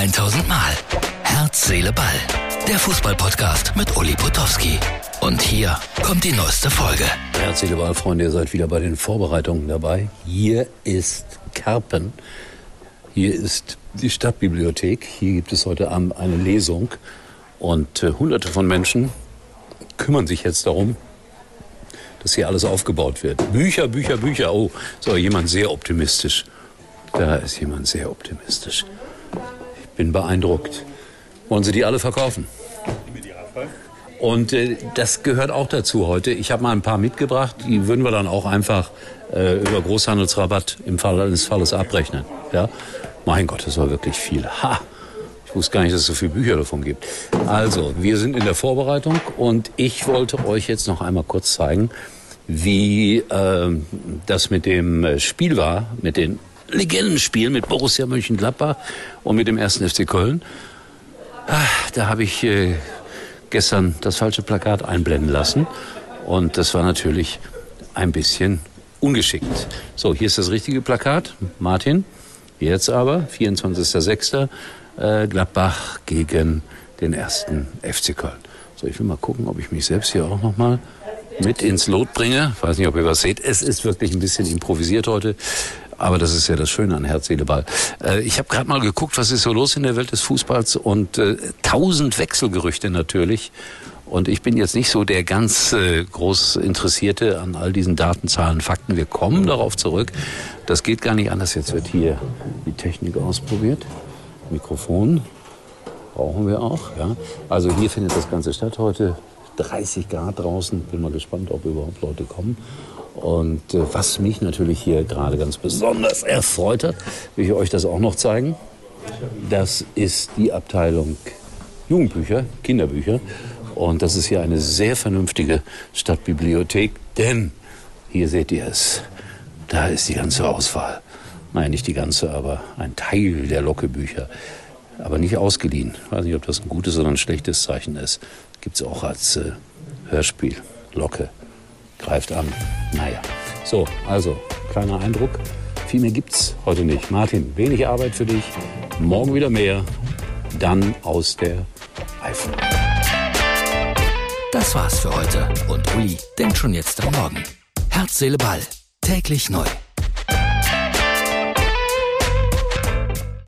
1000 Mal. Herz, Seele, Ball. Der Fußballpodcast mit Uli Potowski. Und hier kommt die neueste Folge. Herz, Seele, Ball, Freunde, ihr seid wieder bei den Vorbereitungen dabei. Hier ist Kerpen. Hier ist die Stadtbibliothek. Hier gibt es heute Abend eine Lesung. Und äh, hunderte von Menschen kümmern sich jetzt darum, dass hier alles aufgebaut wird. Bücher, Bücher, Bücher. Oh, so jemand sehr optimistisch. Da ist jemand sehr optimistisch. Bin beeindruckt. Wollen Sie die alle verkaufen? Und äh, das gehört auch dazu heute. Ich habe mal ein paar mitgebracht. Die würden wir dann auch einfach äh, über Großhandelsrabatt im Fall eines Falles abrechnen. Ja? Mein Gott, das war wirklich viel. Ha! Ich wusste gar nicht, dass es so viele Bücher davon gibt. Also, wir sind in der Vorbereitung und ich wollte euch jetzt noch einmal kurz zeigen, wie äh, das mit dem Spiel war, mit den Legendenspielen mit Borussia Mönchengladbach und mit dem ersten FC Köln. Ach, da habe ich äh, gestern das falsche Plakat einblenden lassen und das war natürlich ein bisschen ungeschickt. So, hier ist das richtige Plakat, Martin. Jetzt aber, 24.06 äh, Gladbach gegen den ersten FC Köln. So, ich will mal gucken, ob ich mich selbst hier auch noch mal mit ins Lot bringe. Ich weiß nicht, ob ihr was seht. Es ist wirklich ein bisschen improvisiert heute. Aber das ist ja das Schöne an Herz, Seele, Ball. Äh, ich habe gerade mal geguckt, was ist so los in der Welt des Fußballs und äh, tausend Wechselgerüchte natürlich. Und ich bin jetzt nicht so der ganz äh, groß Interessierte an all diesen Daten, Zahlen, Fakten. Wir kommen darauf zurück. Das geht gar nicht anders. Jetzt wird hier die Technik ausprobiert. Mikrofon brauchen wir auch. Ja. Also hier findet das Ganze statt heute. 30 Grad draußen. Bin mal gespannt, ob überhaupt Leute kommen. Und äh, was mich natürlich hier gerade ganz besonders erfreut hat, will ich euch das auch noch zeigen. Das ist die Abteilung Jugendbücher, Kinderbücher. Und das ist hier eine sehr vernünftige Stadtbibliothek, denn hier seht ihr es. Da ist die ganze Auswahl. Nein, nicht die ganze, aber ein Teil der Lockebücher. Aber nicht ausgeliehen. Ich weiß nicht, ob das ein gutes oder ein schlechtes Zeichen ist. Gibt es auch als äh, Hörspiel. Locke. Greift an. Naja. So, also, kleiner Eindruck. Viel mehr gibt's heute nicht. Martin, wenig Arbeit für dich. Morgen wieder mehr. Dann aus der Eifel. Das war's für heute. Und Uli denkt schon jetzt am Morgen. Herz, Seele, Ball. Täglich neu.